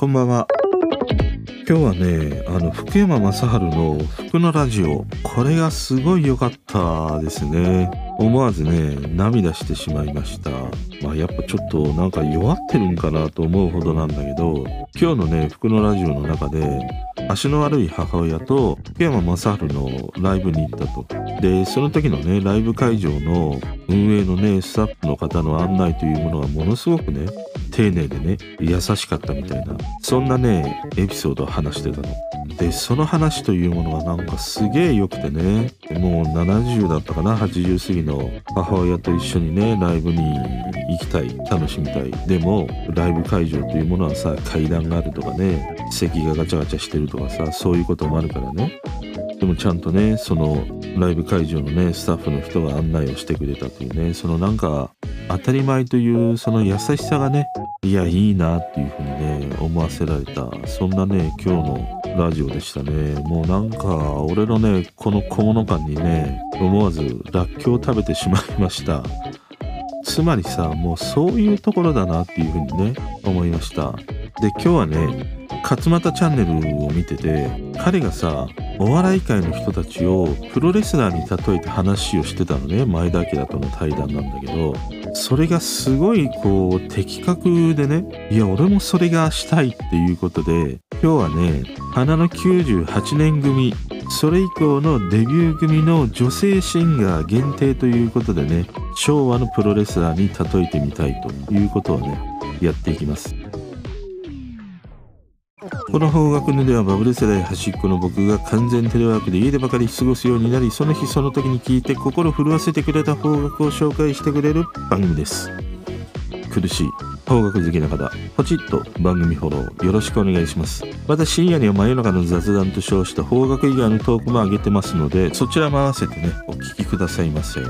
こんばんは。今日はね、あの、福山雅治の福のラジオ。これがすごい良かったですね。思わずね、涙してしまいました。まあやっぱちょっとなんか弱ってるんかなと思うほどなんだけど、今日のね、福のラジオの中で、足の悪い母親と福山雅治のライブに行ったと。で、その時のね、ライブ会場の運営のね、スタッフの方の案内というものがものすごくね、丁寧でね、優しかったみたいな、そんなね、エピソードを話してたの。で、その話というものがなんかすげえ良くてね、もう70だったかな、80過ぎの母親と一緒にね、ライブに行きたい、楽しみたい。でも、ライブ会場というものはさ、階段があるとかね、席がガチャガチャしてるとかさ、そういうこともあるからね。でもちゃんとね、そのライブ会場のね、スタッフの人が案内をしてくれたというね、そのなんか当たり前というその優しさがね、いや、いいなっていうふうにね、思わせられた、そんなね、今日のラジオでしたね。もうなんか、俺のね、この小物感にね、思わずらっきょうを食べてしまいました。つまりさ、もうそういうところだなっていうふうにね、思いました。で、今日はね、勝俣チャンネルを見てて、彼がさ、お笑い界の人たちをプロレスラーに例えて話をしてたのね前田明との対談なんだけどそれがすごいこう的確でね。いや俺もそれがしたいっていうことで今日はね花の98年組それ以降のデビュー組の女性シンガー限定ということでね昭和のプロレスラーに例えてみたいということをねやっていきます。この方角のではバブル世代端っこの僕が完全テレワークで家でばかり過ごすようになりその日その時に聞いて心震わせてくれた方角を紹介してくれる番組です。苦しい方角好きな方ポチッと番組フォローよろしくお願いします。また深夜には真夜中の雑談と称した方角以外のトークも上げてますのでそちらも合わせてねお聞きくださいませ。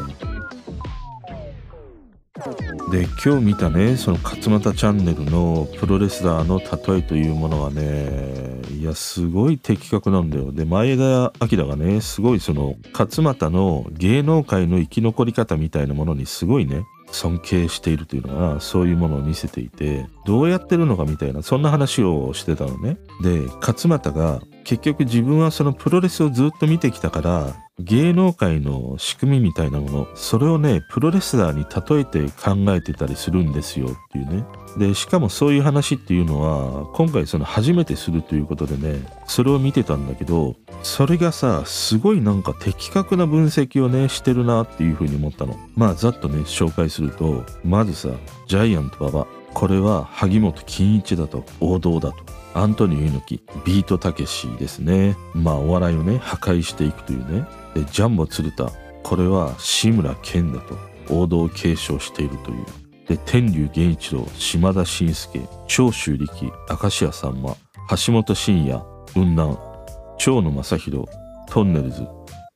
で今日見たねその勝俣チャンネルのプロレスラーの例えというものはねいやすごい的確なんだよ。で前田明がねすごいその勝俣の芸能界の生き残り方みたいなものにすごいね尊敬しているというのがそういうものを見せていてどうやってるのかみたいなそんな話をしてたのね。で勝俣が結局自分はそのプロレスをずっと見てきたから芸能界の仕組みみたいなものそれをねプロレスラーに例えて考えてたりするんですよっていうね。でしかもそういう話っていうのは今回その初めてするということでねそれを見てたんだけどそれがさすごいなんか的確な分析をねしてるなっていうふうに思ったの。まあざっとね紹介するとまずさジャイアント馬場これは萩本欽一だと王道だと。アントニオ猪木ビートたけしですね。まあお笑いをね破壊していくというね。でジャンボ鶴田これは志村けんだと王道を継承しているという。で天竜源一郎島田紳介長州力明石家さんま橋本真也雲南長野正宏トンネルズ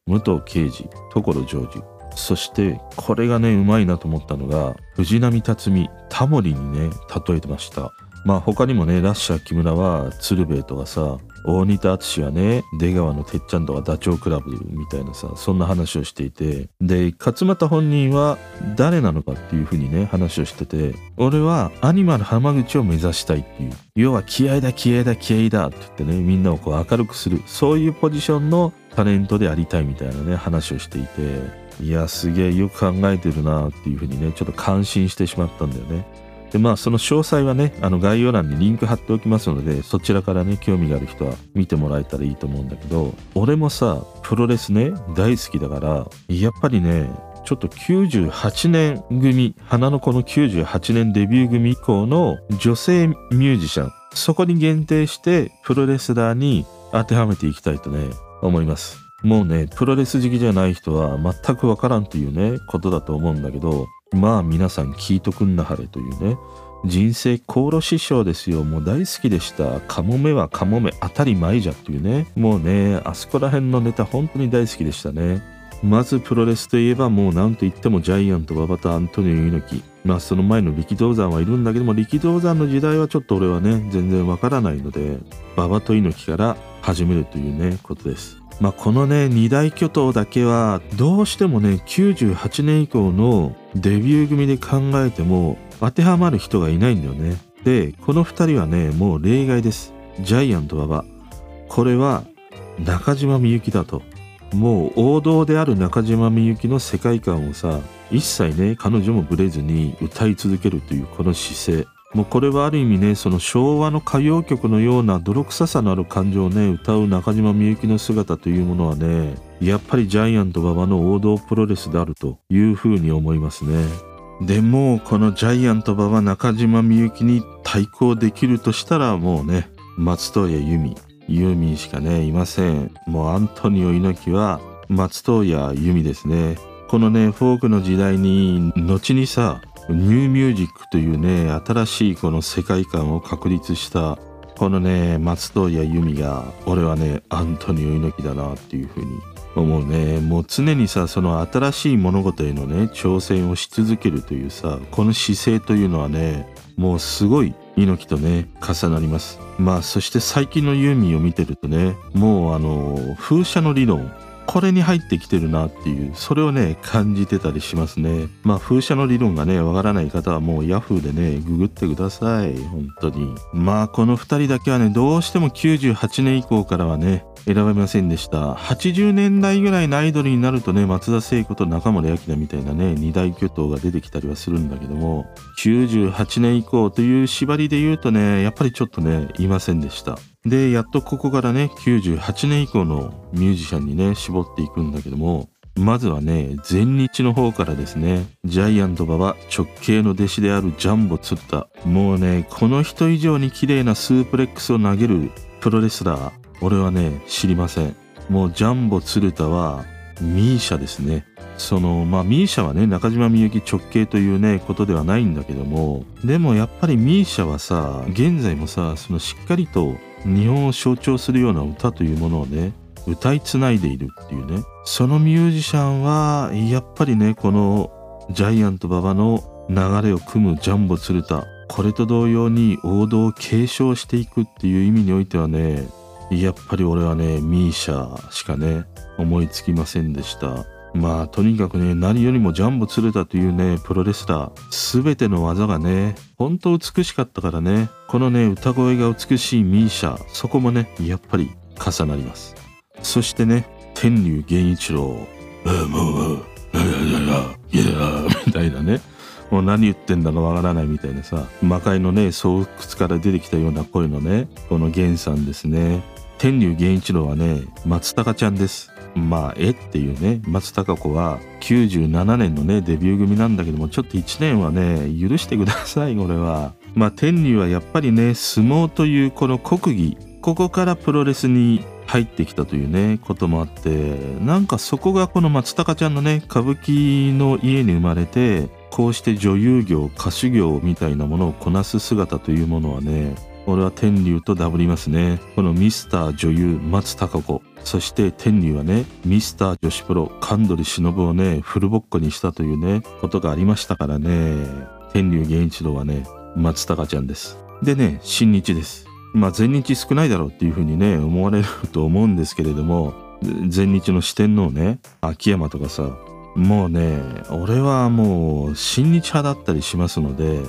武藤敬司所ジョージ。そしてこれがねうまいなと思ったのが藤波辰巳タモリにね例えてました。まあ他にもねラッシャー木村は鶴瓶とかさ大仁田淳はね出川のてっちゃんとかダチョウ倶楽部みたいなさそんな話をしていてで勝俣本人は誰なのかっていうふうにね話をしてて俺はアニマル浜口を目指したいっていう要は気合だ気合だ気合だって言ってねみんなをこう明るくするそういうポジションのタレントでありたいみたいなね話をしていていやすげえよく考えてるなっていうふうにねちょっと感心してしまったんだよね。でまあその詳細はねあの概要欄にリンク貼っておきますのでそちらからね興味がある人は見てもらえたらいいと思うんだけど俺もさプロレスね大好きだからやっぱりねちょっと98年組花の子の98年デビュー組以降の女性ミュージシャンそこに限定してプロレスラーに当てはめていきたいとね思います。もうねプロレス好きじゃない人は全くわからんというねことだと思うんだけどまあ皆さん聞いとくんなはれというね。人生航路師匠ですよ。もう大好きでした。カモメはカモメ。当たり前じゃっていうね。もうねあそこら辺のネタ本当に大好きでしたね。まずプロレスといえばもう何と言ってもジャイアント馬場とアントニオ猪木。まあその前の力道山はいるんだけども力道山の時代はちょっと俺はね全然わからないので馬場と猪木から始めるというねことです。まあ、このね二大巨頭だけはどうしてもね98年以降のデビュー組で考えても当てはまる人がいないんだよね。でこの2人はねもう例外です。ジャイアント馬場。これは中島みゆきだと。もう王道である中島みゆきの世界観をさ一切ね彼女もブレずに歌い続けるというこの姿勢。もうこれはある意味ねその昭和の歌謡曲のような泥臭さのある感情をね歌う中島みゆきの姿というものはねやっぱりジャイアント馬場の王道プロレスであるというふうに思いますね。でもこのジャイアント馬場中島みゆきに対抗できるとしたらもうね松任谷由実ユーミンしかねいません。もうアントニオ猪木は松任谷由実ですね。このねフォークの時代に後にさニューミュージックというね新しいこの世界観を確立したこのね松任谷由実が俺はねアントニオ猪木だなっていうふうに思うね。もう常にさその新しい物事へのね挑戦をし続けるというさこの姿勢というのはねもうすごい猪木とね重なります。まあそして最近のユーミンを見てるとねもうあの風車の理論これに入ってきてるなっていうそれをね感じてたりしますね。まあ風車の理論がねわからない方はもうヤフーでねググってください。本当に。まあこの2人だけはねどうしても98年以降からはね選べませんでした。80年代ぐらいのアイドルになるとね松田聖子と中森明菜みたいなね二大巨頭が出てきたりはするんだけども98年以降という縛りで言うとねやっぱりちょっとねいませんでした。でやっとここからね98年以降のミュージシャンにね絞っていくんだけどもまずはね全日の方からですねジャイアント馬場直系の弟子であるジャンボ鶴田もうねこの人以上に綺麗なスープレックスを投げるプロレスラー俺はね知りません。もうジャンボ鶴田はミーシャですね。そのまあミーシャはね中島みゆき直系というねことではないんだけどもでもやっぱりミーシャはさ現在もさそのしっかりと日本を象徴するような歌というものをね歌いつないでいるっていうね。そのミュージシャンはやっぱりねこのジャイアント馬場の流れを組むジャンボ鶴田これと同様に王道を継承していくっていう意味においてはねやっぱり俺はねミーシャしかね思いつきませんでした。まあとにかくね何よりもジャンボ鶴田というねプロレスラー。全ての技がねほんと美しかったからね。このね歌声が美しいミーシャそこもねやっぱり重なります。そしてね天竜源一郎「ああもういやいやいやいやみたいなね。もう何言ってんだかわからないみたいなさ魔界のね巣窟から出てきたような声のねこの源さんですね。天竜源一郎はね松高ちゃんです。まあえっていうね松たか子は97年のねデビュー組なんだけどもちょっと1年はね許してくださいこれは。まあ天竜はやっぱりね相撲というこの国技ここからプロレスに入ってきたというねこともあってなんかそこがこの松高ちゃんのね歌舞伎の家に生まれてこうして女優業歌手業みたいなものをこなす姿というものはね俺は天竜とダブりますね。このミスター女優松たか子。そして天竜はねミスター女子プロ神取忍をねフルボッコにしたというねことがありましたからね。天竜源一郎はね松高ちゃんです。でね新日です。まあ全日少ないだろうっていうふうにね思われると思うんですけれども全日の四天王ね秋山とかさもうね俺はもう新日派だったりしますので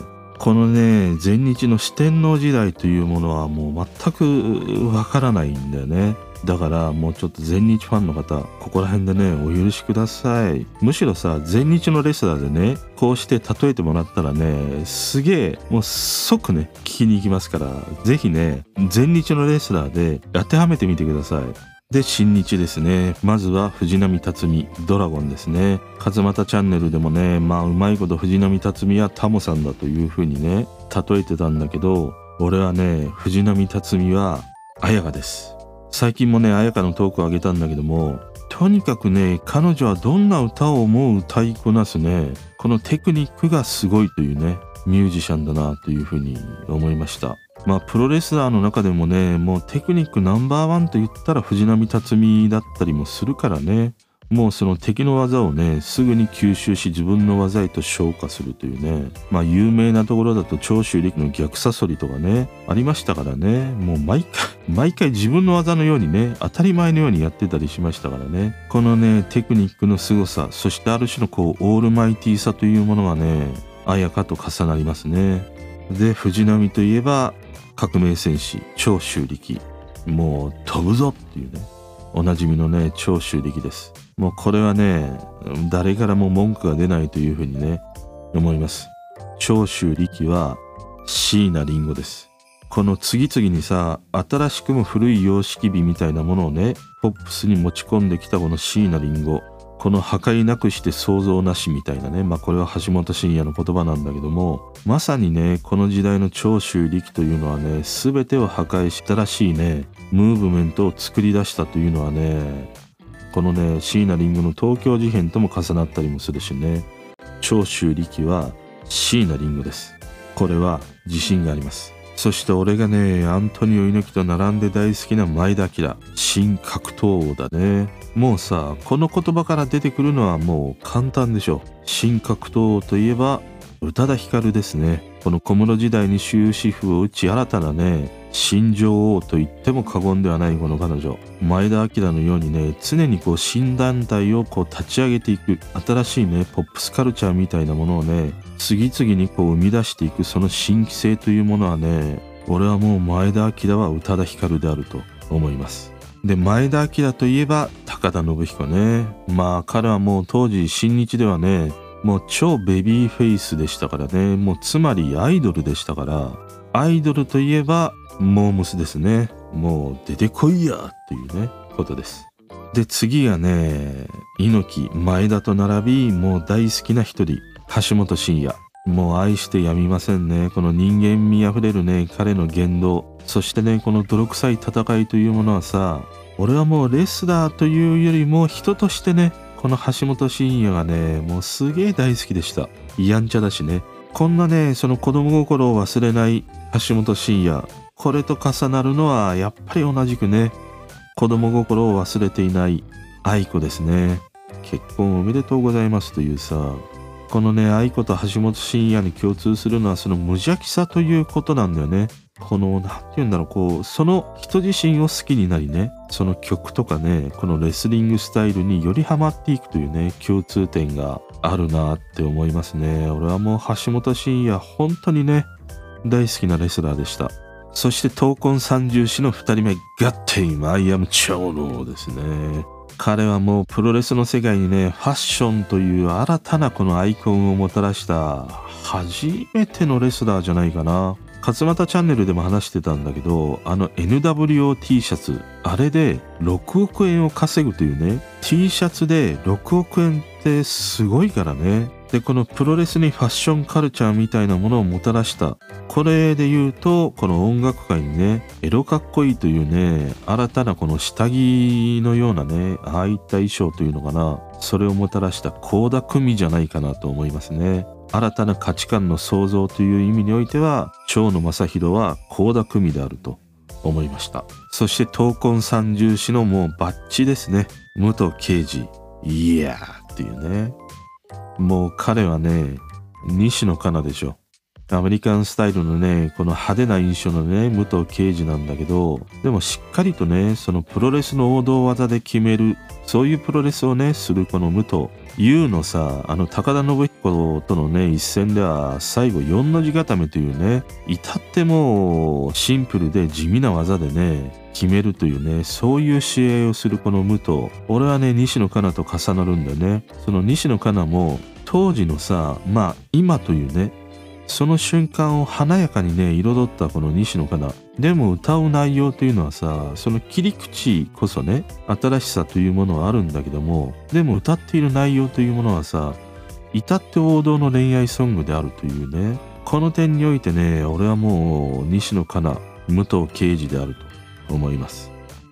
このね全日の四天王時代というものはもう全くわからないんだよね。だからもうちょっと全日ファンの方ここら辺でねお許しください。むしろさ全日のレスラーでねこうして例えてもらったらねすげえもう即ね聞きに行きますから是非ね全日のレスラーで当てはめてみてください。で新日ですね。まずは藤波辰巳ドラゴンですね。勝俣チャンネルでもねまあうまいこと藤波辰巳はタモさんだという風にね例えてたんだけど俺はね藤波辰巳は綾香です。最近もね綾香のトークをあげたんだけどもとにかくね彼女はどんな歌をもう歌いこなすねこのテクニックがすごいというねミュージシャンだなというふうに思いました。まあプロレスラーの中でもねもうテクニックナンバーワンと言ったら藤波辰巳だったりもするからね。もうその敵の技をねすぐに吸収し自分の技へと昇華するというね。まあ有名なところだと長州力の逆サソリとかねありましたからね。もう毎回毎回自分の技のようにね当たり前のようにやってたりしましたからね。このねテクニックの凄さそしてある種のこうオールマイティーさというものがね綾香と重なりますね。で藤波といえば革命戦士長州力もう飛ぶぞっていうねおなじみのね長州力です。もうこれはね誰からも文句が出ないというふうにね思います。長州力は椎名林檎です。この次々にさ新しくも古い様式美みたいなものをねポップスに持ち込んできたこの椎名林檎。この破壊なくして創造なしみたいなね。まあこれは橋本真也の言葉なんだけどもまさにねこの時代の長州力というのはね全てを破壊したらしいね。ムーブメントを作り出したというのはねこのね椎名林檎の東京事変とも重なったりもするしね。長州力は椎名林檎です。これは自信があります。そして俺がねアントニオ猪木と並んで大好きな前田明新格闘王だね。もうさこの言葉から出てくるのはもう簡単でしょ。新格闘王といえば宇多田ヒカルですね。この小室時代に終止符を打ち新たなね新女王と言っても過言ではないこの彼女前田明のようにね常にこう新団体をこう立ち上げていく新しいねポップスカルチャーみたいなものをね次々にこう生み出していくその新規性というものはね俺はもう前田明は宇多田ヒカルであると思います。で前田明といえば高田信彦ね。まあ彼はもう当時新日ではねもう超ベビーフェイスでしたからね。もうつまりアイドルでしたからアイドルといえばモームスですね。もう出てこいやっていうねことです。で次がね猪木前田と並びもう大好きな一人橋本真也。もう愛してやみませんね。この人間味あふれるね彼の言動。そしてねこの泥臭い戦いというものはさ俺はもうレスラーというよりも人としてねこの橋本真也がねもうすげえ大好きでした。やんちゃだしね。こんなねその子供心を忘れない橋本真也。これと重なるのはやっぱり同じくね子供心を忘れていない愛子ですね。結婚おめでとうございますというさこのね愛子と橋本真也に共通するのはその無邪気さということなんだよね。この何て言うんだろうこうその人自身を好きになりねその曲とかねこのレスリングスタイルによりハマっていくというね共通点があるなって思いますね。俺はもう橋本真也本当にね大好きなレスラーでした。そして闘魂三重士の2人目ガッテインアイアム長老ですね。彼はもうプロレスの世界にねファッションという新たなこのアイコンをもたらした初めてのレスラーじゃないかな。勝俣チャンネルでも話してたんだけどあの NWOT シャツあれで6億円を稼ぐというね T シャツで6億円ってすごいからね。でこのプロレスにファッションカルチャーみたいなものをもたらしたこれで言うとこの音楽界にねエロかっこいいというね新たなこの下着のようなねああいった衣装というのかなそれをもたらした倖田來未じゃないかなと思いますね。新たな価値観の創造という意味においては蝶野正宏は倖田來未であると思いました。そして闘魂三重士のもうバッチですね。武藤敬司いやーっていうね。もう彼はね西野カナでしょ。アメリカンスタイルのね、この派手な印象のね、武藤敬司なんだけど、でもしっかりとね、そのプロレスの王道技で決める、そういうプロレスをね、するこの武藤。U のさ、あの高田信彦とのね、一戦では最後4の字固めというね、至ってもシンプルで地味な技でね、決めるというね、そういう試合をするこの武藤。俺はね、西野カナと重なるんだよね。その西野カナも当時のさ、まあ今というね、その瞬間を華やかにね彩ったこの西野カナ。でも歌う内容というのはさその切り口こそね新しさというものはあるんだけどもでも歌っている内容というものはさ至って王道の恋愛ソングであるというねこの点においてね俺はもう西野カナ武藤敬司であると思います。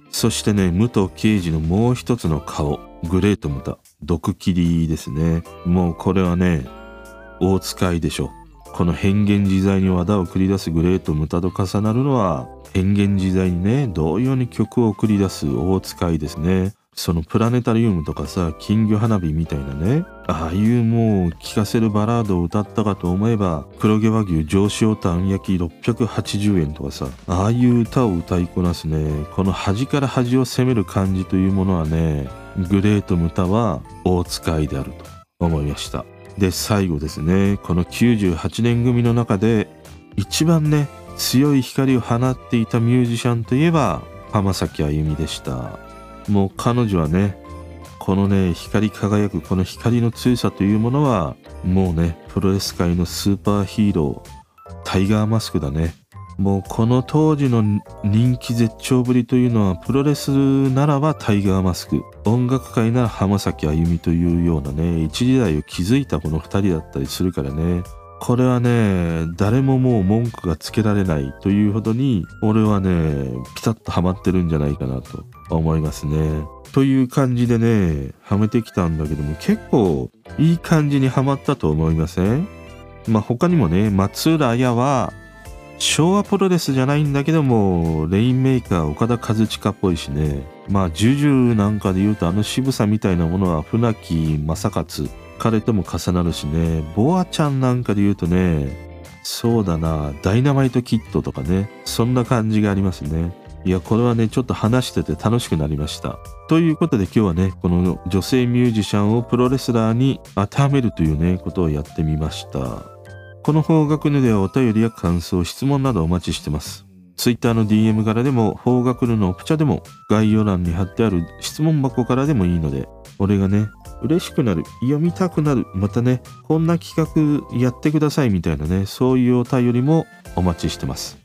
そしてね武藤敬司のもう一つの顔グレートムタ毒切りですね。もうこれはね大使いでしょ。この変幻自在に和田を繰り出すグレート・ムタと重なるのは変幻自在にね同様に曲を繰り出す大使いですね。そのプラネタリウムとかさ金魚花火みたいなねああいうもう聴かせるバラードを歌ったかと思えば黒毛和牛上塩タン焼き680円とかさああいう歌を歌いこなすね。この端から端を攻める感じというものはねグレート・ムタは大使いであると思いました。で最後ですね。この98年組の中で一番ね強い光を放っていたミュージシャンといえば浜崎あゆみでした。もう彼女はねこのね光り輝くこの光の強さというものはもうねプロレス界のスーパーヒーロータイガーマスクだね。もうこの当時の人気絶頂ぶりというのはプロレスならばタイガーマスク音楽界なら浜崎あゆみというようなね一時代を築いたこの2人だったりするからねこれはね誰ももう文句がつけられないというほどに俺はねピタッとハマってるんじゃないかなと思いますね。という感じでねはめてきたんだけども結構いい感じにはまったと思いません？まあ他にもね松浦綾は昭和プロレスじゃないんだけどもレインメーカー岡田和親っぽいしね。まあジュジュなんかで言うとあの渋さみたいなものは船木正勝。彼とも重なるしね。ボアちゃんなんかで言うとねそうだな。ダイナマイトキットとかね。そんな感じがありますね。いやこれはねちょっと話してて楽しくなりました。ということで今日はねこの女性ミュージシャンをプロレスラーに当てはめるというねことをやってみました。この方角ぬではお便りや感想、質問などお待ちしてます。Twitter の DM からでも、方角ぬのオプチャでも、概要欄に貼ってある質問箱からでもいいので、俺がね、嬉しくなる、読みたくなる、またね、こんな企画やってくださいみたいなね、そういうお便りもお待ちしてます。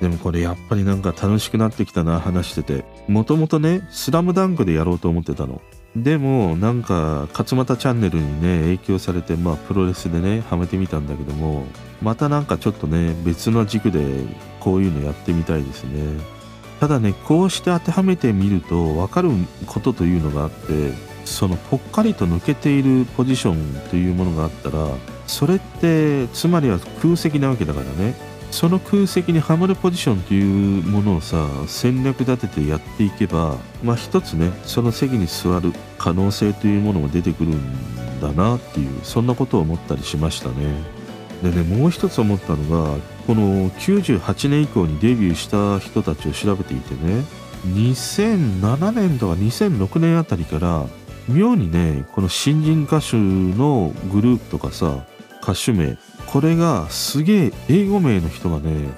でもこれやっぱりなんか楽しくなってきたな、話してて。もともとね、スラムダンクでやろうと思ってたの。でもなんか勝俣チャンネルにね影響されてまあプロレスでねはめてみたんだけどもまたなんかちょっとね別の軸でこういうのやってみたいですね。ただねこうして当てはめてみると分かることというのがあってそのぽっかりと抜けているポジションというものがあったらそれってつまりは空席なわけだからね。その空席にはまるポジションというものをさ戦略立ててやっていけばまあ一つねその席に座る可能性というものも出てくるんだなっていうそんなことを思ったりしましたね。でねもう一つ思ったのがこの98年以降にデビューした人たちを調べていてね2007年とか2006年あたりから妙にねこの新人歌手のグループとかさ歌手名これがすげえ英語名の人がね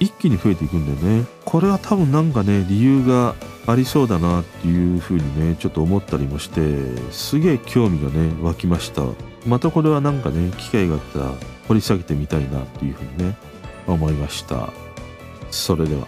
一気に増えていくんだよね。これは多分なんかね理由がありそうだなっていうふうにねちょっと思ったりもしてすげえ興味がね湧きました。またこれはなんかね機会があったら掘り下げてみたいなっていうふうにね思いました。それでは。